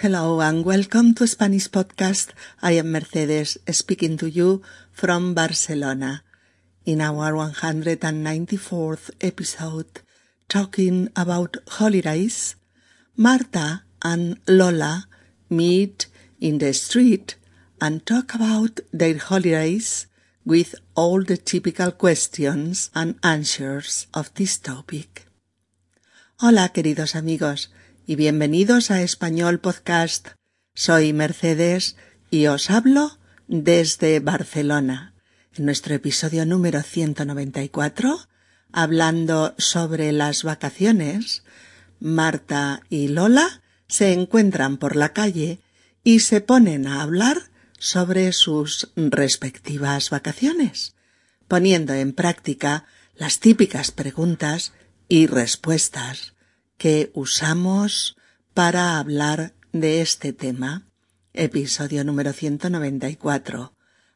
Hello and welcome to Spanish Podcast. I am Mercedes speaking to you from Barcelona in our 194th episode talking about holidays. Marta and Lola meet in the street and talk about their holidays with all the typical questions and answers of this topic. Hola queridos amigos y bienvenidos a Español Podcast. Soy Mercedes y os hablo desde Barcelona. En nuestro episodio número 194, hablando sobre las vacaciones, Marta y Lola se encuentran por la calle y se ponen a hablar sobre sus respectivas vacaciones, poniendo en práctica las típicas preguntas y respuestas que usamos para hablar de este tema. Episodio número 194.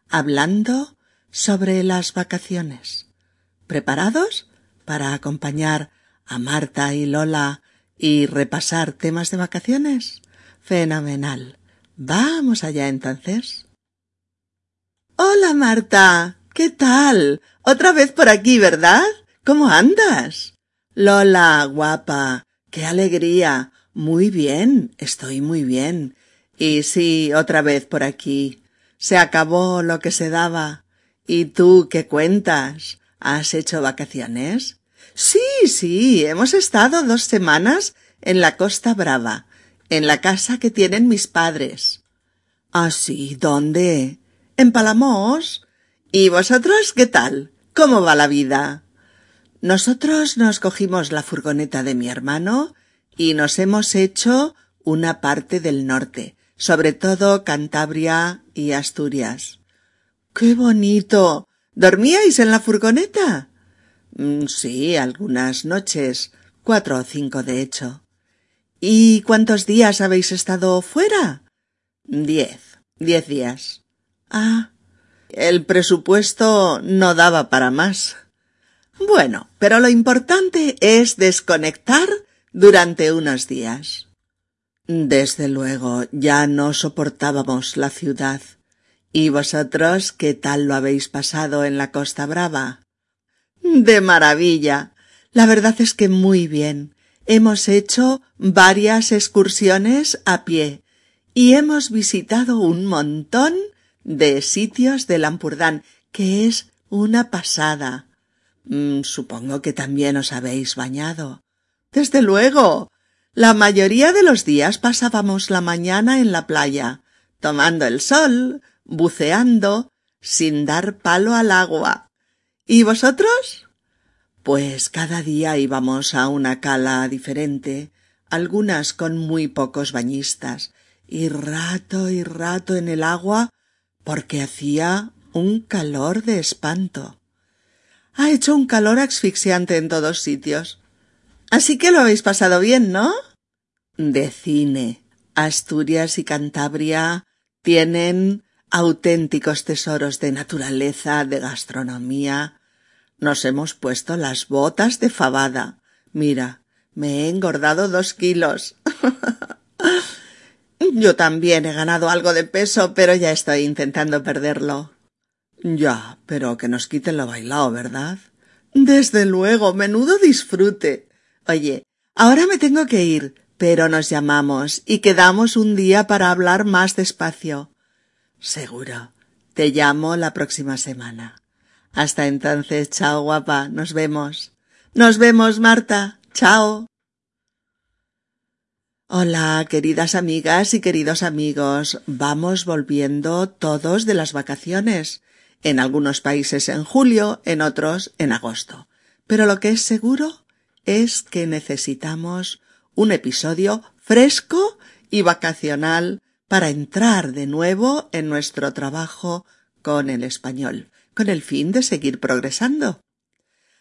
Hablando sobre las vacaciones. ¿Preparados para acompañar a Marta y Lola y repasar temas de vacaciones? Fenomenal. Vamos allá entonces. Hola Marta. ¿Qué tal? Otra vez por aquí, ¿verdad? ¿Cómo andas? Lola, guapa. ¡Qué alegría! Muy bien, estoy muy bien. Y sí, otra vez por aquí. Se acabó lo que se daba. ¿Y tú qué cuentas? ¿Has hecho vacaciones? Sí, sí, hemos estado dos semanas en la Costa Brava, en la casa que tienen mis padres. ¿Ah, sí? ¿Dónde? En Palamos. ¿Y vosotros qué tal? ¿Cómo va la vida? Nosotros nos cogimos la furgoneta de mi hermano y nos hemos hecho una parte del norte, sobre todo Cantabria y Asturias. ¡Qué bonito! ¿Dormíais en la furgoneta? Mm, sí, algunas noches, cuatro o cinco de hecho. ¿Y cuántos días habéis estado fuera? Diez, diez días. Ah, el presupuesto no daba para más. Bueno, pero lo importante es desconectar durante unos días. Desde luego ya no soportábamos la ciudad. ¿Y vosotros qué tal lo habéis pasado en la Costa Brava? De maravilla. La verdad es que muy bien. Hemos hecho varias excursiones a pie y hemos visitado un montón de sitios de Lampurdán, que es una pasada. Mm, supongo que también os habéis bañado. Desde luego. La mayoría de los días pasábamos la mañana en la playa, tomando el sol, buceando, sin dar palo al agua. ¿Y vosotros? Pues cada día íbamos a una cala diferente, algunas con muy pocos bañistas, y rato y rato en el agua porque hacía un calor de espanto. Ha hecho un calor asfixiante en todos sitios. Así que lo habéis pasado bien, ¿no? De cine. Asturias y Cantabria tienen auténticos tesoros de naturaleza, de gastronomía. Nos hemos puesto las botas de fabada. Mira, me he engordado dos kilos. Yo también he ganado algo de peso, pero ya estoy intentando perderlo. Ya, pero que nos quiten lo bailado, ¿verdad? Desde luego, menudo disfrute. Oye, ahora me tengo que ir, pero nos llamamos y quedamos un día para hablar más despacio. Seguro. Te llamo la próxima semana. Hasta entonces, chao guapa, nos vemos. Nos vemos, Marta. Chao. Hola, queridas amigas y queridos amigos. Vamos volviendo todos de las vacaciones en algunos países en julio, en otros en agosto. Pero lo que es seguro es que necesitamos un episodio fresco y vacacional para entrar de nuevo en nuestro trabajo con el español, con el fin de seguir progresando.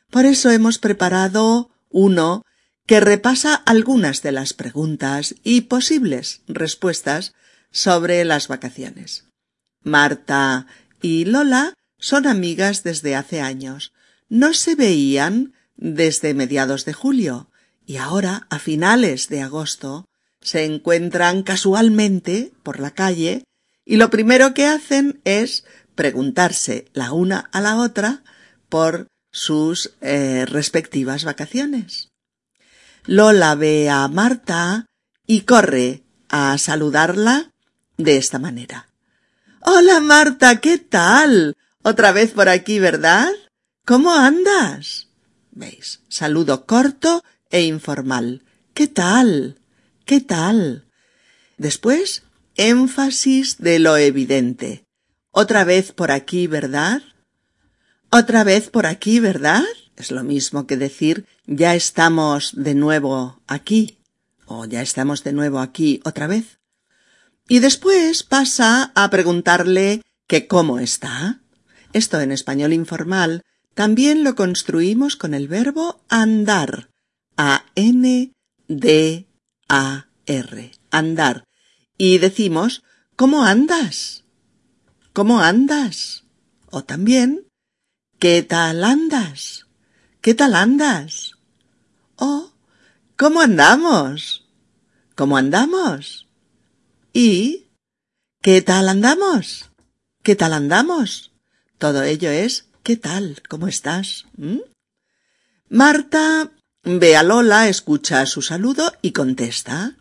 Por eso hemos preparado uno que repasa algunas de las preguntas y posibles respuestas sobre las vacaciones. Marta y Lola son amigas desde hace años. No se veían desde mediados de julio y ahora, a finales de agosto, se encuentran casualmente por la calle y lo primero que hacen es preguntarse la una a la otra por sus eh, respectivas vacaciones. Lola ve a Marta y corre a saludarla de esta manera. Hola Marta, ¿qué tal? Otra vez por aquí, ¿verdad? ¿Cómo andas? ¿Veis? Saludo corto e informal. ¿Qué tal? ¿Qué tal? Después, énfasis de lo evidente. Otra vez por aquí, ¿verdad? Otra vez por aquí, ¿verdad? Es lo mismo que decir ya estamos de nuevo aquí o ya estamos de nuevo aquí otra vez. Y después pasa a preguntarle que cómo está. Esto en español informal también lo construimos con el verbo andar. A-N-D-A-R. Andar. Y decimos, ¿cómo andas? ¿Cómo andas? O también, ¿qué tal andas? ¿Qué tal andas? O, ¿cómo andamos? ¿Cómo andamos? Y, ¿qué tal andamos? ¿Qué tal andamos? Todo ello es ¿qué tal? ¿Cómo estás? ¿Mm? Marta ve a Lola, escucha su saludo y contesta.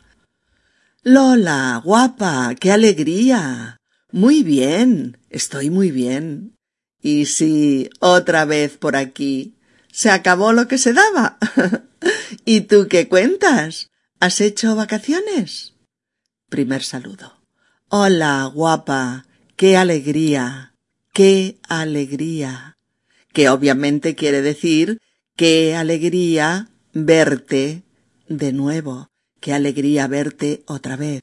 Lola, guapa, qué alegría. Muy bien, estoy muy bien. Y sí, otra vez por aquí. Se acabó lo que se daba. ¿Y tú qué cuentas? ¿Has hecho vacaciones? Primer saludo. Hola, guapa, qué alegría, qué alegría. Que obviamente quiere decir qué alegría verte de nuevo, qué alegría verte otra vez.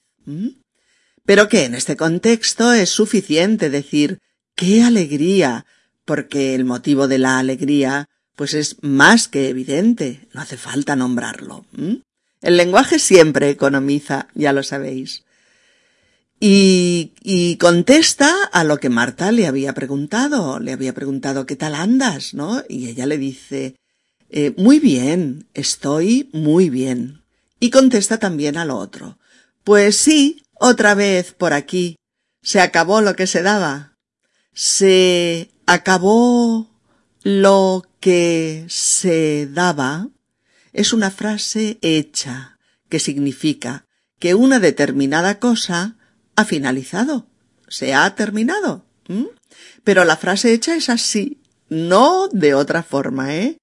Pero que en este contexto es suficiente decir qué alegría, porque el motivo de la alegría pues es más que evidente, no hace falta nombrarlo. El lenguaje siempre economiza, ya lo sabéis. Y, y, contesta a lo que Marta le había preguntado. Le había preguntado ¿qué tal andas? ¿no? Y ella le dice eh, muy bien, estoy muy bien. Y contesta también al otro. Pues sí, otra vez por aquí. Se acabó lo que se daba. Se acabó lo que se daba es una frase hecha que significa que una determinada cosa ha finalizado, se ha terminado. Pero la frase hecha es así, no de otra forma, ¿eh?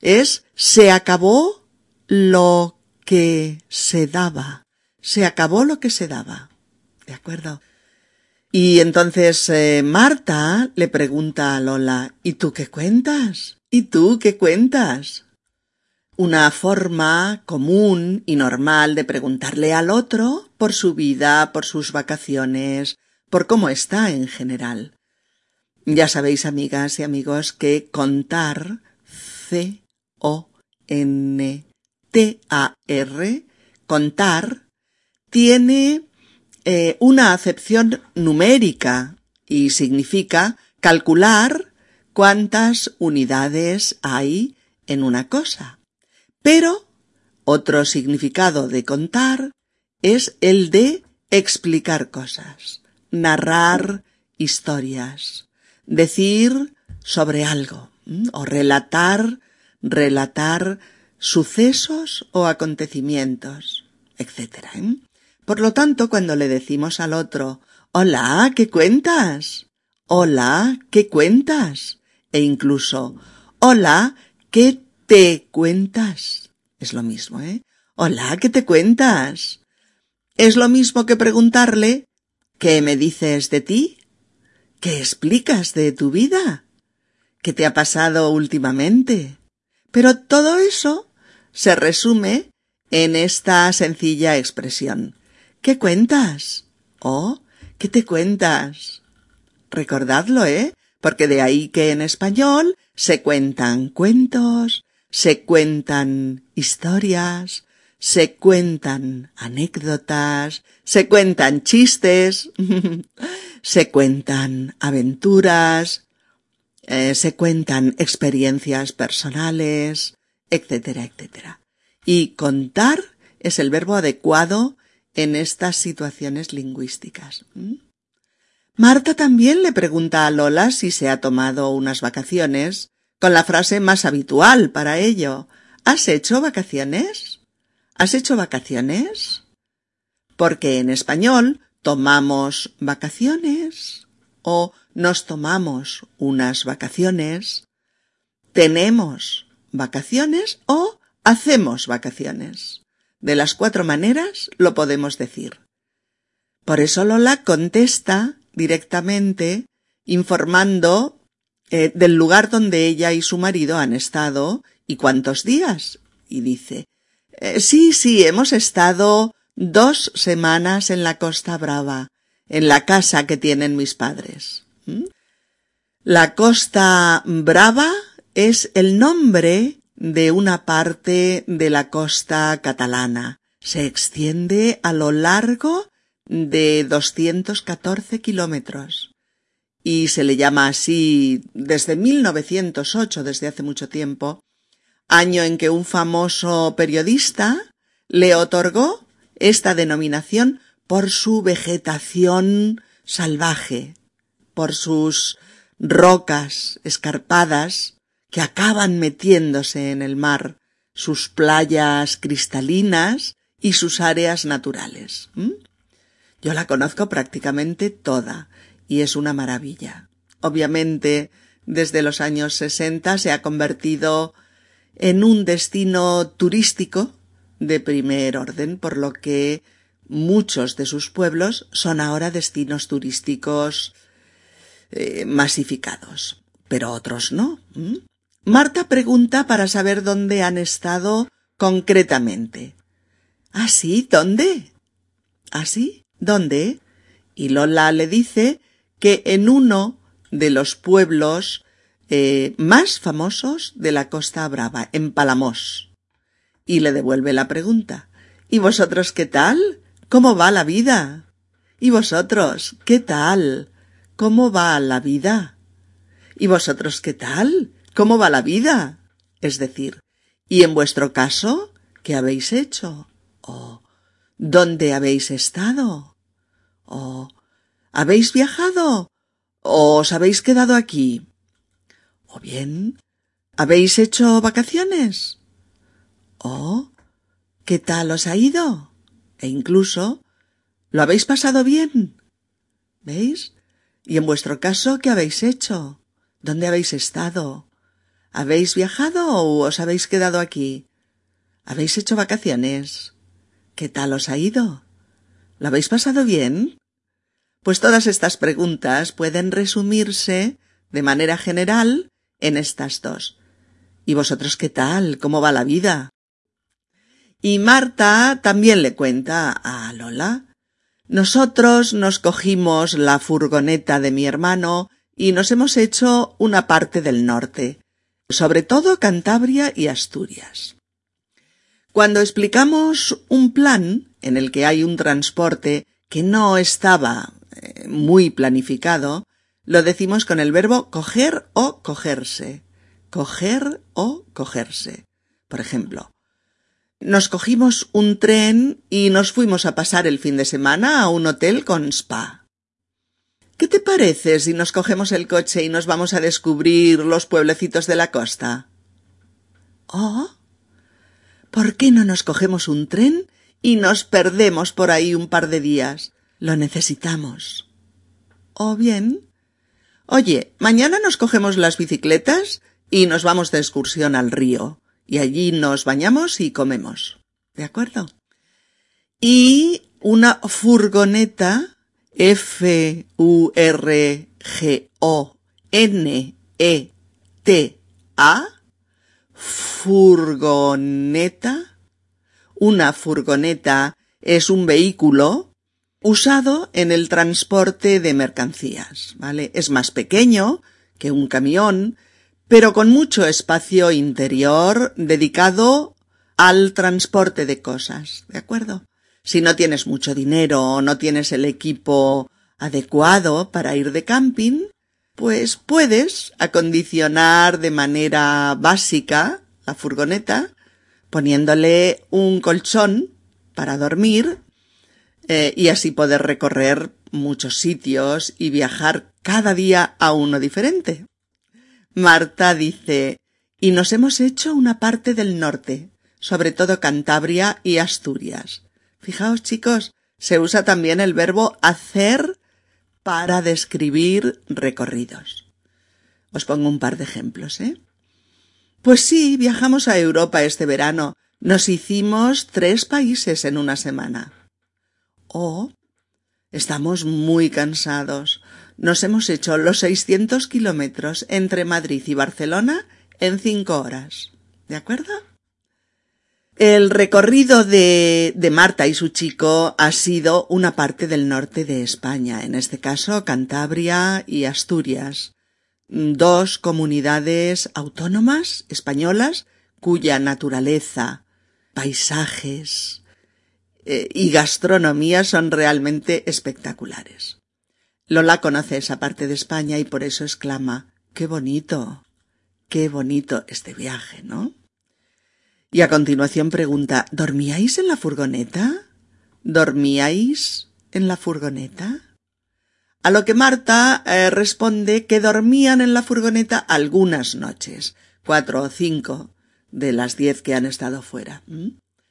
Es se acabó lo que se daba. Se acabó lo que se daba. ¿De acuerdo? Y entonces eh, Marta le pregunta a Lola, ¿y tú qué cuentas? ¿Y tú qué cuentas? Una forma común y normal de preguntarle al otro por su vida, por sus vacaciones, por cómo está en general. Ya sabéis, amigas y amigos, que contar, C-O-N-T-A-R, contar, tiene eh, una acepción numérica y significa calcular cuántas unidades hay en una cosa. Pero otro significado de contar es el de explicar cosas, narrar historias, decir sobre algo o relatar, relatar sucesos o acontecimientos, etc. ¿eh? Por lo tanto, cuando le decimos al otro, Hola, ¿qué cuentas? Hola, ¿qué cuentas? e incluso Hola, ¿qué te cuentas? Es lo mismo, ¿eh? Hola, ¿qué te cuentas? Es lo mismo que preguntarle ¿Qué me dices de ti? ¿Qué explicas de tu vida? ¿Qué te ha pasado últimamente? Pero todo eso se resume en esta sencilla expresión. ¿Qué cuentas? ¿O qué te cuentas? Recordadlo, ¿eh? porque de ahí que en español se cuentan cuentos, se cuentan historias, se cuentan anécdotas, se cuentan chistes, se cuentan aventuras, eh, se cuentan experiencias personales, etcétera, etcétera. Y contar es el verbo adecuado en estas situaciones lingüísticas. Marta también le pregunta a Lola si se ha tomado unas vacaciones, con la frase más habitual para ello. ¿Has hecho vacaciones? ¿Has hecho vacaciones? Porque en español tomamos vacaciones o nos tomamos unas vacaciones, tenemos vacaciones o hacemos vacaciones. De las cuatro maneras lo podemos decir. Por eso Lola contesta directamente informando eh, del lugar donde ella y su marido han estado y cuántos días. Y dice, eh, sí, sí, hemos estado dos semanas en la Costa Brava, en la casa que tienen mis padres. ¿Mm? La Costa Brava es el nombre de una parte de la costa catalana. Se extiende a lo largo de 214 kilómetros y se le llama así desde 1908, desde hace mucho tiempo, año en que un famoso periodista le otorgó esta denominación por su vegetación salvaje, por sus rocas escarpadas que acaban metiéndose en el mar, sus playas cristalinas y sus áreas naturales. Yo la conozco prácticamente toda y es una maravilla. Obviamente, desde los años sesenta se ha convertido en un destino turístico de primer orden, por lo que muchos de sus pueblos son ahora destinos turísticos eh, masificados, pero otros no. Marta pregunta para saber dónde han estado concretamente. ¿Ah, sí? ¿Dónde? ¿Ah, sí? ¿Dónde? Y Lola le dice que en uno de los pueblos eh, más famosos de la Costa Brava, en Palamos. Y le devuelve la pregunta. ¿Y vosotros qué tal? ¿Cómo va la vida? ¿Y vosotros qué tal? ¿Cómo va la vida? ¿Y vosotros qué tal? ¿Cómo va la vida? Es decir, ¿y en vuestro caso qué habéis hecho? ¿O dónde habéis estado? ¿O habéis viajado? ¿O os habéis quedado aquí? ¿O bien habéis hecho vacaciones? ¿O qué tal os ha ido? E incluso ¿lo habéis pasado bien? ¿Veis? Y en vuestro caso, ¿qué habéis hecho? ¿Dónde habéis estado? ¿Habéis viajado o os habéis quedado aquí? ¿Habéis hecho vacaciones? ¿Qué tal os ha ido? ¿Lo habéis pasado bien? Pues todas estas preguntas pueden resumirse de manera general en estas dos. ¿Y vosotros qué tal? ¿Cómo va la vida? Y Marta también le cuenta a Lola. Nosotros nos cogimos la furgoneta de mi hermano y nos hemos hecho una parte del norte, sobre todo Cantabria y Asturias. Cuando explicamos un plan en el que hay un transporte que no estaba muy planificado, lo decimos con el verbo coger o cogerse. Coger o cogerse. Por ejemplo, nos cogimos un tren y nos fuimos a pasar el fin de semana a un hotel con spa. ¿Qué te parece si nos cogemos el coche y nos vamos a descubrir los pueblecitos de la costa? Oh. ¿Por qué no nos cogemos un tren y nos perdemos por ahí un par de días? Lo necesitamos. O bien. Oye, mañana nos cogemos las bicicletas y nos vamos de excursión al río, y allí nos bañamos y comemos. ¿De acuerdo? Y una furgoneta F-U-R-G-O-N-E-T-A, furgoneta. Una furgoneta es un vehículo usado en el transporte de mercancías, ¿vale? Es más pequeño que un camión, pero con mucho espacio interior dedicado al transporte de cosas, ¿de acuerdo? Si no tienes mucho dinero o no tienes el equipo adecuado para ir de camping, pues puedes acondicionar de manera básica la furgoneta poniéndole un colchón para dormir, eh, y así poder recorrer muchos sitios y viajar cada día a uno diferente. Marta dice, y nos hemos hecho una parte del norte, sobre todo Cantabria y Asturias. Fijaos, chicos, se usa también el verbo hacer para describir recorridos. Os pongo un par de ejemplos, ¿eh? Pues sí, viajamos a Europa este verano. Nos hicimos tres países en una semana. O estamos muy cansados. Nos hemos hecho los 600 kilómetros entre Madrid y Barcelona en cinco horas. ¿De acuerdo? El recorrido de, de, Marta y su chico ha sido una parte del norte de España, en este caso Cantabria y Asturias, dos comunidades autónomas españolas cuya naturaleza, paisajes eh, y gastronomía son realmente espectaculares. Lola conoce esa parte de España y por eso exclama Qué bonito, qué bonito este viaje, ¿no? Y a continuación pregunta ¿Dormíais en la furgoneta? ¿Dormíais en la furgoneta? A lo que Marta eh, responde que dormían en la furgoneta algunas noches, cuatro o cinco de las diez que han estado fuera.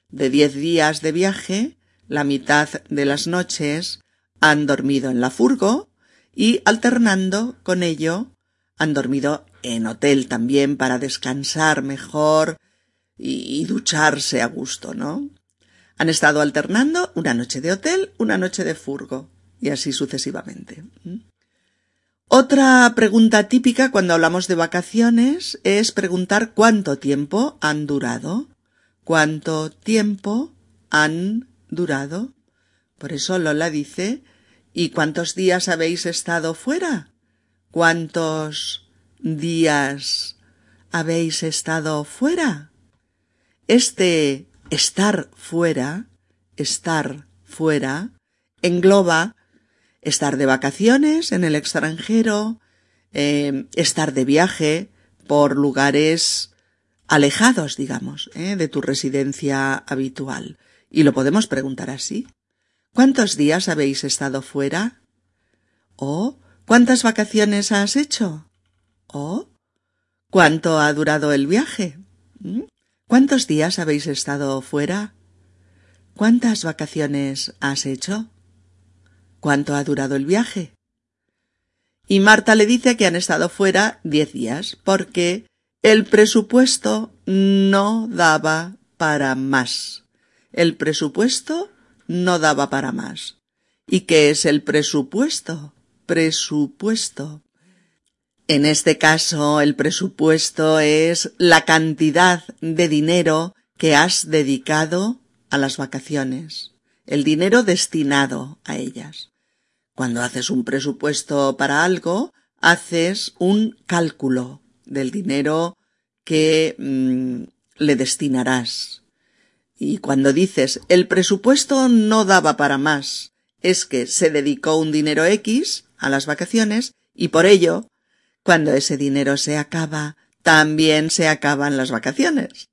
De diez días de viaje, la mitad de las noches han dormido en la furgo y alternando con ello han dormido en hotel también para descansar mejor y, ducharse a gusto, ¿no? Han estado alternando una noche de hotel, una noche de furgo y así sucesivamente. Otra pregunta típica cuando hablamos de vacaciones es preguntar cuánto tiempo han durado. ¿Cuánto tiempo han durado? Por eso Lola dice ¿Y cuántos días habéis estado fuera? ¿Cuántos días habéis estado fuera? Este estar fuera, estar fuera, engloba estar de vacaciones en el extranjero, eh, estar de viaje por lugares alejados, digamos, eh, de tu residencia habitual. Y lo podemos preguntar así. ¿Cuántos días habéis estado fuera? ¿O cuántas vacaciones has hecho? ¿O cuánto ha durado el viaje? ¿Mm? ¿Cuántos días habéis estado fuera? ¿Cuántas vacaciones has hecho? ¿Cuánto ha durado el viaje? Y Marta le dice que han estado fuera diez días porque el presupuesto no daba para más. El presupuesto no daba para más. ¿Y qué es el presupuesto? Presupuesto. En este caso, el presupuesto es la cantidad de dinero que has dedicado a las vacaciones el dinero destinado a ellas. Cuando haces un presupuesto para algo, haces un cálculo del dinero que mm, le destinarás. Y cuando dices el presupuesto no daba para más, es que se dedicó un dinero X a las vacaciones y por ello, cuando ese dinero se acaba, también se acaban las vacaciones.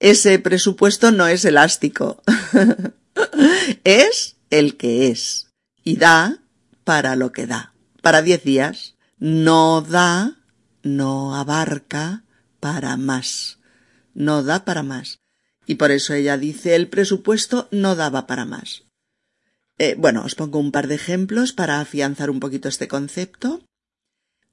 Ese presupuesto no es elástico. es el que es y da para lo que da. Para diez días no da, no abarca para más. No da para más. Y por eso ella dice el presupuesto no daba para más. Eh, bueno, os pongo un par de ejemplos para afianzar un poquito este concepto.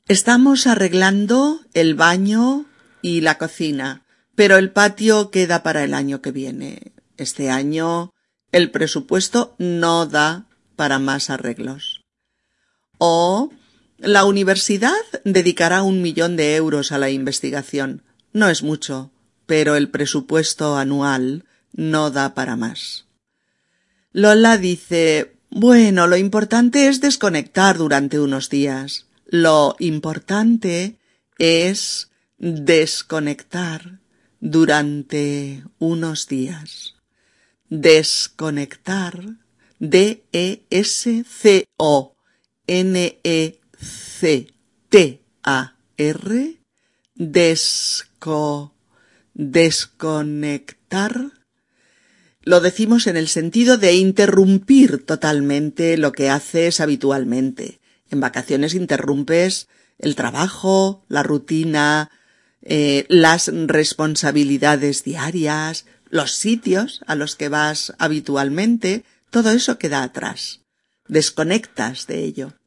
Estamos arreglando el baño y la cocina, pero el patio queda para el año que viene. Este año el presupuesto no da para más arreglos. O la universidad dedicará un millón de euros a la investigación. No es mucho, pero el presupuesto anual no da para más. Lola dice Bueno, lo importante es desconectar durante unos días. Lo importante es desconectar durante unos días desconectar, D-E-S-C-O-N-E-C-T-A-R, desco, desconectar. lo decimos en el sentido de interrumpir totalmente lo que haces habitualmente. En vacaciones interrumpes el trabajo, la rutina, eh, las responsabilidades diarias, los sitios a los que vas habitualmente, todo eso queda atrás. Desconectas de ello.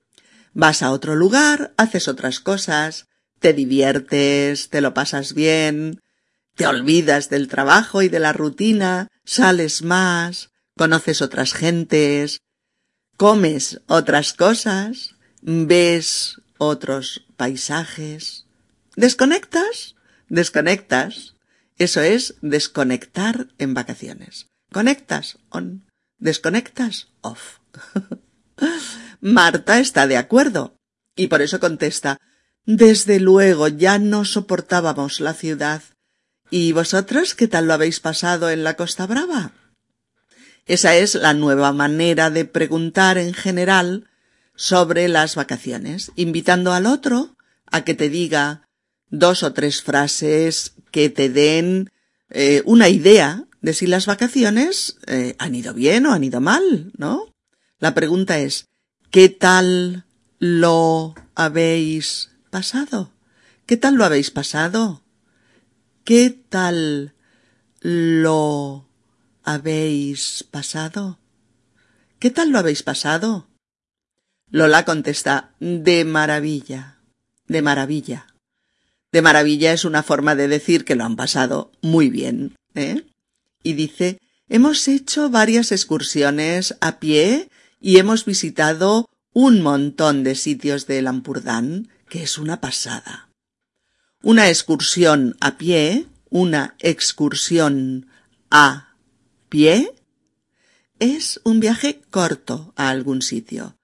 Vas a otro lugar, haces otras cosas, te diviertes, te lo pasas bien, te olvidas del trabajo y de la rutina, sales más, conoces otras gentes, comes otras cosas, ves otros paisajes. ¿Desconectas? Desconectas. Eso es desconectar en vacaciones. Conectas on. Desconectas off. Marta está de acuerdo y por eso contesta Desde luego ya no soportábamos la ciudad. ¿Y vosotros qué tal lo habéis pasado en la Costa Brava? Esa es la nueva manera de preguntar en general sobre las vacaciones, invitando al otro a que te diga dos o tres frases que te den eh, una idea de si las vacaciones eh, han ido bien o han ido mal, ¿no? La pregunta es, ¿qué tal lo habéis pasado? ¿Qué tal lo habéis pasado? ¿Qué tal lo habéis pasado? ¿Qué tal lo habéis pasado? Lola contesta, de maravilla, de maravilla. De maravilla es una forma de decir que lo han pasado muy bien, ¿eh? Y dice, hemos hecho varias excursiones a pie y hemos visitado un montón de sitios de Lampurdán, que es una pasada. Una excursión a pie, una excursión a pie, es un viaje corto a algún sitio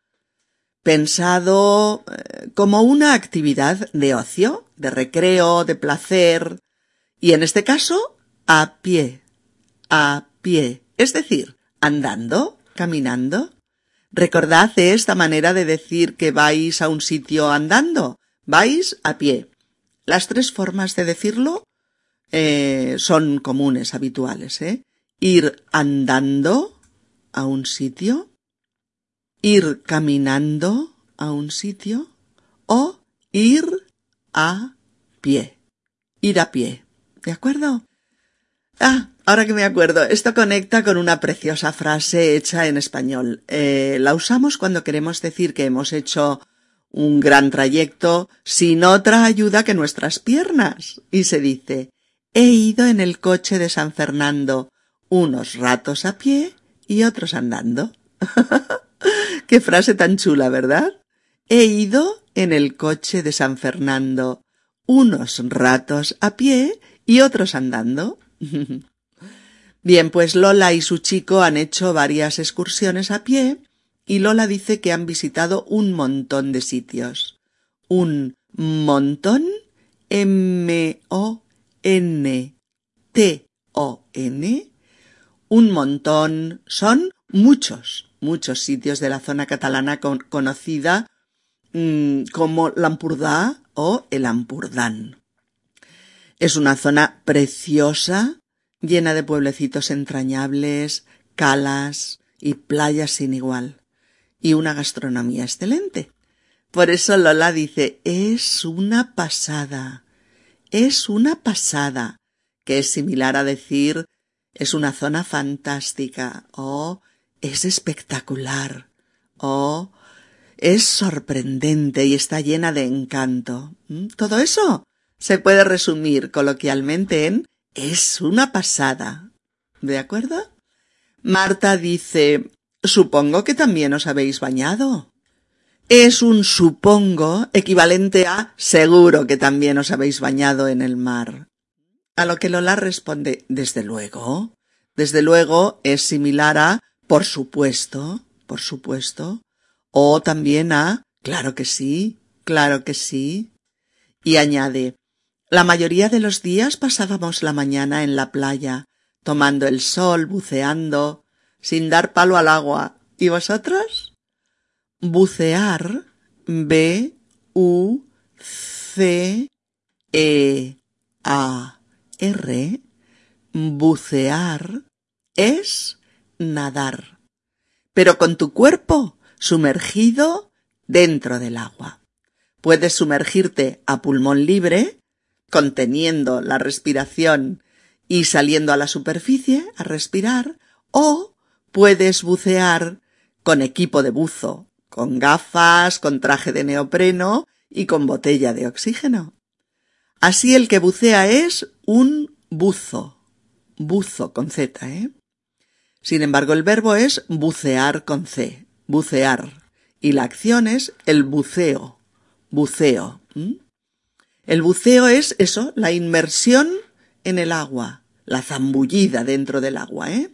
pensado eh, como una actividad de ocio, de recreo, de placer, y en este caso, a pie, a pie, es decir, andando, caminando. Recordad esta manera de decir que vais a un sitio andando, vais a pie. Las tres formas de decirlo eh, son comunes, habituales, ¿eh? Ir andando a un sitio, ir caminando a un sitio o ir a pie. Ir a pie. ¿De acuerdo? Ah, ahora que me acuerdo, esto conecta con una preciosa frase hecha en español. Eh, la usamos cuando queremos decir que hemos hecho un gran trayecto sin otra ayuda que nuestras piernas. Y se dice, he ido en el coche de San Fernando, unos ratos a pie y otros andando. Qué frase tan chula, ¿verdad? He ido en el coche de San Fernando, unos ratos a pie y otros andando. Bien, pues Lola y su chico han hecho varias excursiones a pie y Lola dice que han visitado un montón de sitios. Un montón M-O-N-T-O-N. Un montón son muchos muchos sitios de la zona catalana conocida mm, como Lampurdá o el Ampurdán. Es una zona preciosa, llena de pueblecitos entrañables, calas y playas sin igual, y una gastronomía excelente. Por eso Lola dice, es una pasada, es una pasada, que es similar a decir, es una zona fantástica o es espectacular. Oh, es sorprendente y está llena de encanto. ¿Mm? Todo eso se puede resumir coloquialmente en es una pasada. ¿De acuerdo? Marta dice Supongo que también os habéis bañado. Es un supongo equivalente a seguro que también os habéis bañado en el mar. A lo que Lola responde Desde luego. Desde luego es similar a por supuesto, por supuesto. O también a claro que sí, claro que sí. Y añade la mayoría de los días pasábamos la mañana en la playa, tomando el sol, buceando, sin dar palo al agua. ¿Y vosotros? Bucear, B, U, C, E, A, R, bucear es nadar, pero con tu cuerpo sumergido dentro del agua. Puedes sumergirte a pulmón libre, conteniendo la respiración y saliendo a la superficie a respirar, o puedes bucear con equipo de buzo, con gafas, con traje de neopreno y con botella de oxígeno. Así el que bucea es un buzo, buzo con Z, ¿eh? Sin embargo, el verbo es bucear con C, bucear, y la acción es el buceo, buceo. El buceo es eso, la inmersión en el agua, la zambullida dentro del agua, ¿eh?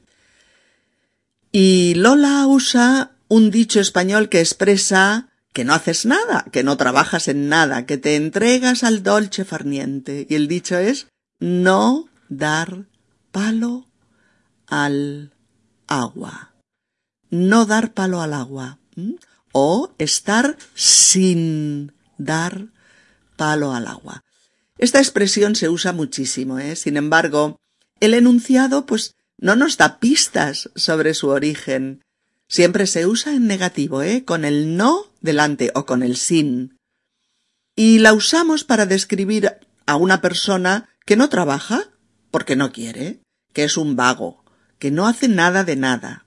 Y Lola usa un dicho español que expresa que no haces nada, que no trabajas en nada, que te entregas al dolce farniente. Y el dicho es no dar palo al agua. No dar palo al agua. O estar sin dar palo al agua. Esta expresión se usa muchísimo, ¿eh? Sin embargo, el enunciado, pues, no nos da pistas sobre su origen. Siempre se usa en negativo, ¿eh? Con el no delante o con el sin. Y la usamos para describir a una persona que no trabaja porque no quiere, que es un vago, que no hace nada de nada.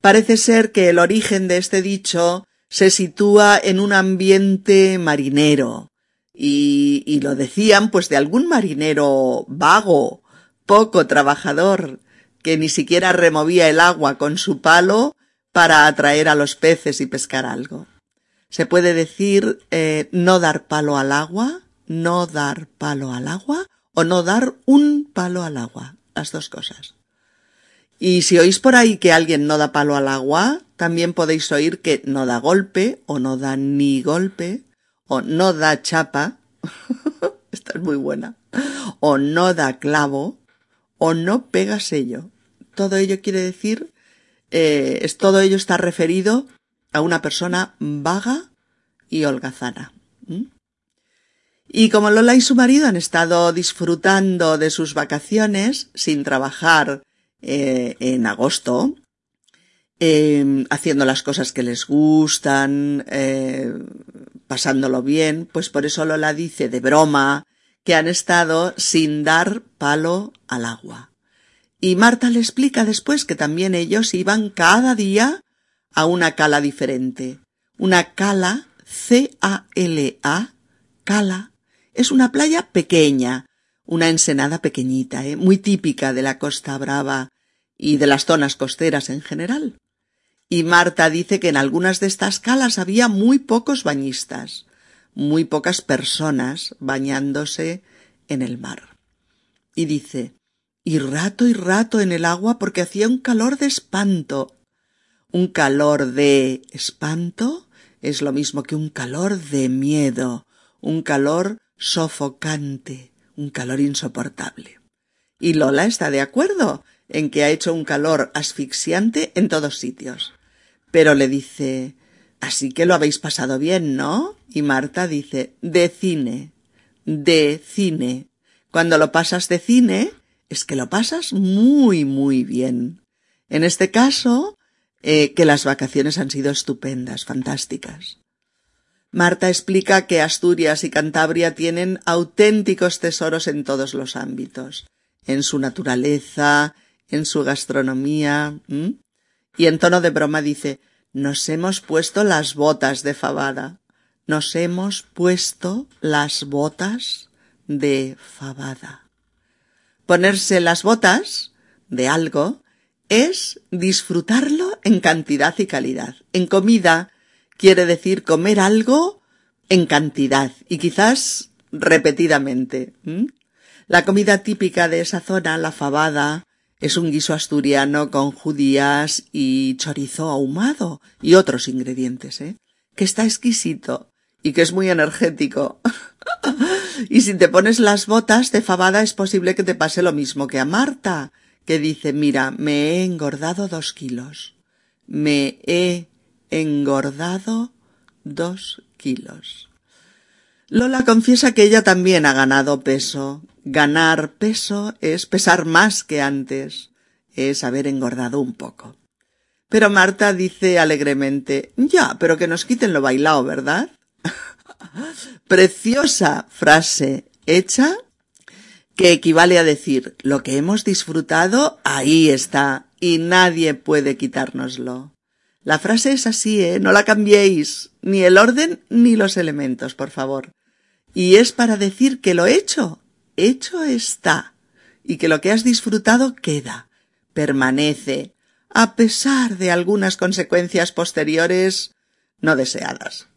Parece ser que el origen de este dicho se sitúa en un ambiente marinero, y, y lo decían pues de algún marinero vago, poco trabajador, que ni siquiera removía el agua con su palo para atraer a los peces y pescar algo. Se puede decir eh, no dar palo al agua, no dar palo al agua o no dar un palo al agua, las dos cosas. Y si oís por ahí que alguien no da palo al agua, también podéis oír que no da golpe o no da ni golpe o no da chapa, esta es muy buena, o no da clavo o no pega sello. Todo ello quiere decir, eh, es, todo ello está referido a una persona vaga y holgazana. Y como Lola y su marido han estado disfrutando de sus vacaciones sin trabajar eh, en agosto, em, haciendo las cosas que les gustan, eh, pasándolo bien, pues por eso Lola dice de broma que han estado sin dar palo al agua. Y Marta le explica después que también ellos iban cada día a una cala diferente. Una cala, C-A-L-A, cala, es una playa pequeña, una ensenada pequeñita, ¿eh? muy típica de la Costa Brava y de las zonas costeras en general. Y Marta dice que en algunas de estas calas había muy pocos bañistas muy pocas personas bañándose en el mar. Y dice, y rato y rato en el agua porque hacía un calor de espanto. Un calor de espanto es lo mismo que un calor de miedo, un calor sofocante, un calor insoportable. Y Lola está de acuerdo en que ha hecho un calor asfixiante en todos sitios. Pero le dice Así que lo habéis pasado bien, ¿no? Y Marta dice, de cine, de cine. Cuando lo pasas de cine, es que lo pasas muy, muy bien. En este caso, eh, que las vacaciones han sido estupendas, fantásticas. Marta explica que Asturias y Cantabria tienen auténticos tesoros en todos los ámbitos, en su naturaleza, en su gastronomía. Y en tono de broma dice, nos hemos puesto las botas de fabada. Nos hemos puesto las botas de fabada. Ponerse las botas de algo es disfrutarlo en cantidad y calidad. En comida quiere decir comer algo en cantidad y quizás repetidamente. La comida típica de esa zona, la fabada, es un guiso asturiano con judías y chorizo ahumado y otros ingredientes, ¿eh? Que está exquisito y que es muy energético. y si te pones las botas de fabada es posible que te pase lo mismo que a Marta, que dice, mira, me he engordado dos kilos. Me he engordado dos kilos. Lola confiesa que ella también ha ganado peso. Ganar peso es pesar más que antes. es haber engordado un poco. Pero Marta dice alegremente, ya, pero que nos quiten lo bailado, ¿verdad? Preciosa frase hecha que equivale a decir, lo que hemos disfrutado, ahí está, y nadie puede quitárnoslo. La frase es así, ¿eh? No la cambiéis, ni el orden ni los elementos, por favor. Y es para decir que lo hecho, hecho está, y que lo que has disfrutado queda, permanece, a pesar de algunas consecuencias posteriores no deseadas.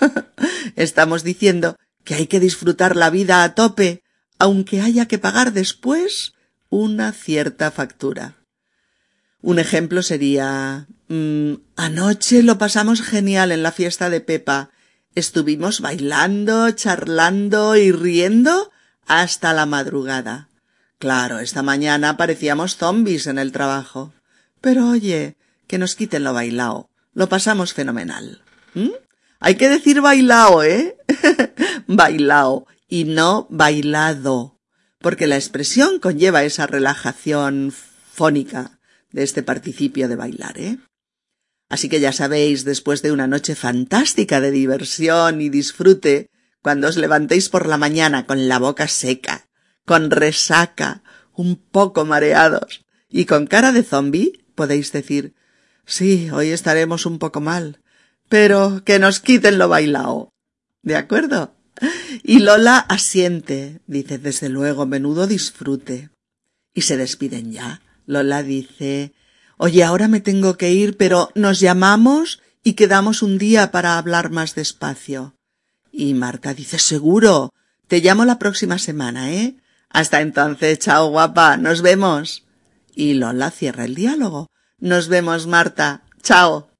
Estamos diciendo que hay que disfrutar la vida a tope, aunque haya que pagar después una cierta factura. Un ejemplo sería mm, anoche lo pasamos genial en la fiesta de Pepa. Estuvimos bailando, charlando y riendo hasta la madrugada. Claro, esta mañana parecíamos zombies en el trabajo. Pero oye, que nos quiten lo bailao. Lo pasamos fenomenal. ¿Mm? Hay que decir bailao, ¿eh? bailao y no bailado, porque la expresión conlleva esa relajación fónica de este participio de bailar, ¿eh? Así que ya sabéis, después de una noche fantástica de diversión y disfrute, cuando os levantéis por la mañana con la boca seca, con resaca, un poco mareados y con cara de zombi, podéis decir Sí, hoy estaremos un poco mal, pero que nos quiten lo bailao. ¿De acuerdo? Y Lola asiente, dice desde luego, menudo disfrute. Y se despiden ya. Lola dice Oye, ahora me tengo que ir, pero nos llamamos y quedamos un día para hablar más despacio. Y Marta dice Seguro. Te llamo la próxima semana, ¿eh? Hasta entonces, chao guapa, nos vemos. Y Lola cierra el diálogo. Nos vemos, Marta. Chao.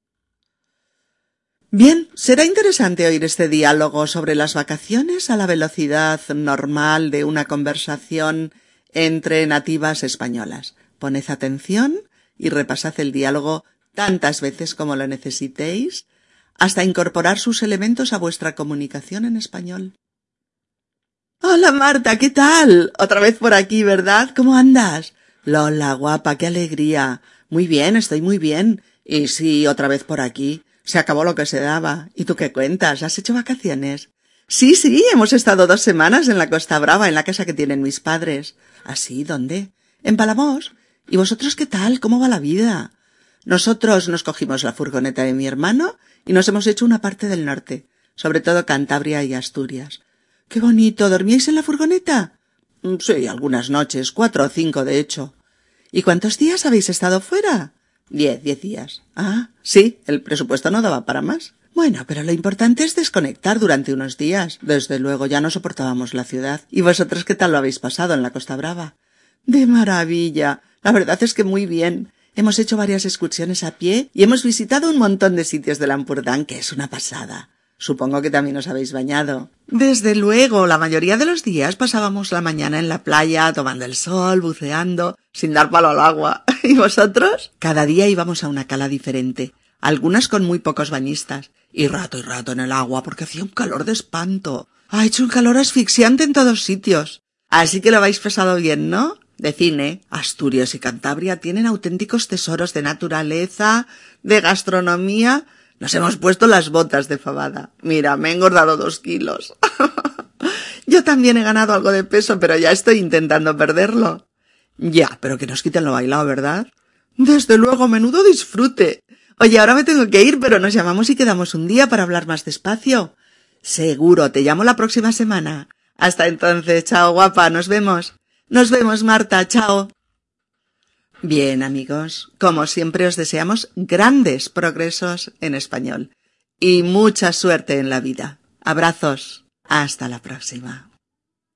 Bien, será interesante oír este diálogo sobre las vacaciones a la velocidad normal de una conversación entre nativas españolas. Poned atención y repasad el diálogo tantas veces como lo necesitéis hasta incorporar sus elementos a vuestra comunicación en español. Hola Marta, ¿qué tal? Otra vez por aquí, ¿verdad? ¿Cómo andas? Lola, guapa, qué alegría. Muy bien, estoy muy bien. Y sí, otra vez por aquí. Se acabó lo que se daba. ¿Y tú qué cuentas? ¿Has hecho vacaciones? Sí, sí, hemos estado dos semanas en la Costa Brava, en la casa que tienen mis padres. ¿Ah, sí? ¿Dónde? En Palamos. ¿Y vosotros qué tal? ¿Cómo va la vida? Nosotros nos cogimos la furgoneta de mi hermano y nos hemos hecho una parte del norte, sobre todo Cantabria y Asturias. Qué bonito. ¿Dormíais en la furgoneta? Mm, sí, algunas noches, cuatro o cinco, de hecho. ¿Y cuántos días habéis estado fuera? Diez, diez días. Ah, sí, el presupuesto no daba para más. Bueno, pero lo importante es desconectar durante unos días. Desde luego ya no soportábamos la ciudad. ¿Y vosotros qué tal lo habéis pasado en la Costa Brava? De maravilla. La verdad es que muy bien. Hemos hecho varias excursiones a pie y hemos visitado un montón de sitios de Lampurdán, que es una pasada. Supongo que también os habéis bañado. Desde luego, la mayoría de los días pasábamos la mañana en la playa, tomando el sol, buceando, sin dar palo al agua. ¿Y vosotros? Cada día íbamos a una cala diferente, algunas con muy pocos bañistas, y rato y rato en el agua porque hacía un calor de espanto. Ha hecho un calor asfixiante en todos sitios. Así que lo habéis pasado bien, ¿no? De cine, Asturias y Cantabria tienen auténticos tesoros de naturaleza, de gastronomía, nos hemos puesto las botas de fabada. Mira, me he engordado dos kilos. Yo también he ganado algo de peso, pero ya estoy intentando perderlo. Ya, pero que nos quiten lo bailado, ¿verdad? Desde luego, menudo disfrute. Oye, ahora me tengo que ir, pero nos llamamos y quedamos un día para hablar más despacio. Seguro, te llamo la próxima semana. Hasta entonces, chao guapa, nos vemos. Nos vemos, Marta, chao. Bien, amigos, como siempre os deseamos grandes progresos en español y mucha suerte en la vida. Abrazos. Hasta la próxima.